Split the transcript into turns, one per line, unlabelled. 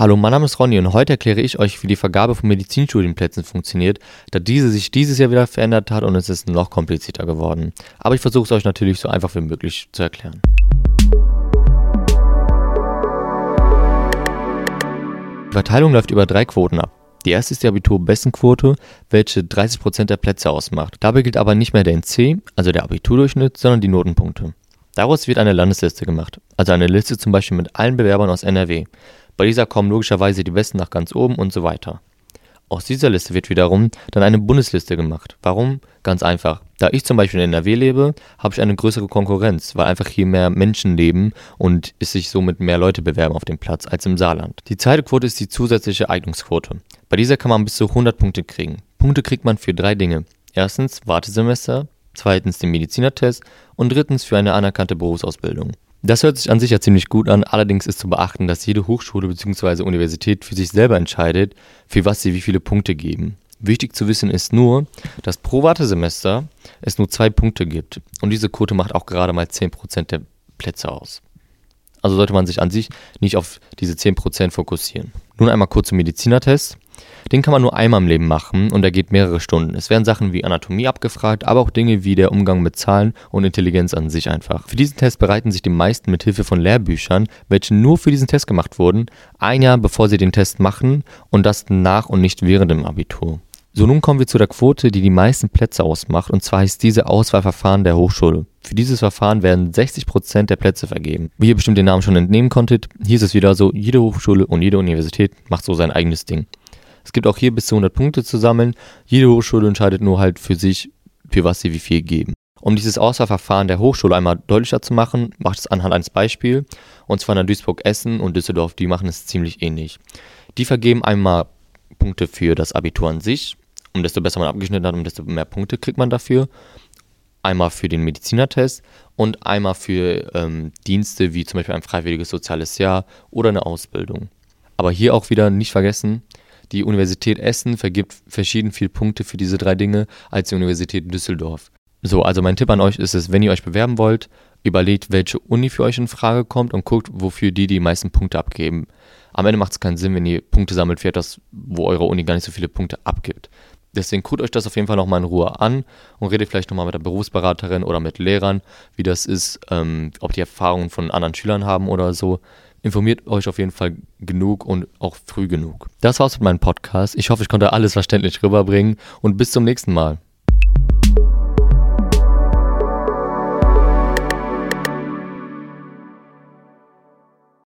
Hallo, mein Name ist Ronny und heute erkläre ich euch, wie die Vergabe von Medizinstudienplätzen funktioniert, da diese sich dieses Jahr wieder verändert hat und es ist noch komplizierter geworden. Aber ich versuche es euch natürlich so einfach wie möglich zu erklären. Die Verteilung läuft über drei Quoten ab. Die erste ist die Abiturbestenquote, welche 30% der Plätze ausmacht. Dabei gilt aber nicht mehr der NC, also der Abiturdurchschnitt, sondern die Notenpunkte. Daraus wird eine Landesliste gemacht, also eine Liste zum Beispiel mit allen Bewerbern aus NRW. Bei dieser kommen logischerweise die Besten nach ganz oben und so weiter. Aus dieser Liste wird wiederum dann eine Bundesliste gemacht. Warum? Ganz einfach. Da ich zum Beispiel in NRW lebe, habe ich eine größere Konkurrenz, weil einfach hier mehr Menschen leben und es sich somit mehr Leute bewerben auf dem Platz als im Saarland. Die zweite Quote ist die zusätzliche Eignungsquote. Bei dieser kann man bis zu 100 Punkte kriegen. Punkte kriegt man für drei Dinge. Erstens Wartesemester, zweitens den Medizinertest und drittens für eine anerkannte Berufsausbildung. Das hört sich an sich ja ziemlich gut an, allerdings ist zu beachten, dass jede Hochschule bzw. Universität für sich selber entscheidet, für was sie wie viele Punkte geben. Wichtig zu wissen ist nur, dass pro Wartesemester es nur zwei Punkte gibt und diese Quote macht auch gerade mal 10% der Plätze aus. Also sollte man sich an sich nicht auf diese 10% fokussieren. Nun einmal kurz zum Medizinertest. Den kann man nur einmal im Leben machen und er geht mehrere Stunden. Es werden Sachen wie Anatomie abgefragt, aber auch Dinge wie der Umgang mit Zahlen und Intelligenz an sich einfach. Für diesen Test bereiten sich die meisten mit Hilfe von Lehrbüchern, welche nur für diesen Test gemacht wurden, ein Jahr bevor sie den Test machen und das nach und nicht während dem Abitur. So, nun kommen wir zu der Quote, die die meisten Plätze ausmacht, und zwar heißt diese Auswahlverfahren der Hochschule. Für dieses Verfahren werden 60% der Plätze vergeben. Wie ihr bestimmt den Namen schon entnehmen konntet, hier ist es wieder so, jede Hochschule und jede Universität macht so sein eigenes Ding. Es gibt auch hier bis zu 100 Punkte zu sammeln. Jede Hochschule entscheidet nur halt für sich, für was sie wie viel geben. Um dieses Auswahlverfahren der Hochschule einmal deutlicher zu machen, macht es anhand eines Beispiels. Und zwar in Duisburg-Essen und Düsseldorf, die machen es ziemlich ähnlich. Die vergeben einmal Punkte für das Abitur an sich. Und desto besser man abgeschnitten hat, umso mehr Punkte kriegt man dafür. Einmal für den Medizinertest und einmal für ähm, Dienste wie zum Beispiel ein freiwilliges soziales Jahr oder eine Ausbildung. Aber hier auch wieder nicht vergessen, die Universität Essen vergibt verschieden viele Punkte für diese drei Dinge als die Universität Düsseldorf. So, also mein Tipp an euch ist es, wenn ihr euch bewerben wollt, überlegt, welche Uni für euch in Frage kommt und guckt, wofür die die meisten Punkte abgeben. Am Ende macht es keinen Sinn, wenn ihr Punkte sammelt für etwas, wo eure Uni gar nicht so viele Punkte abgibt. Deswegen guckt euch das auf jeden Fall nochmal in Ruhe an und redet vielleicht nochmal mit der Berufsberaterin oder mit Lehrern, wie das ist, ähm, ob die Erfahrungen von anderen Schülern haben oder so informiert euch auf jeden Fall genug und auch früh genug. Das war's mit meinem Podcast. Ich hoffe, ich konnte alles verständlich rüberbringen und bis zum nächsten Mal.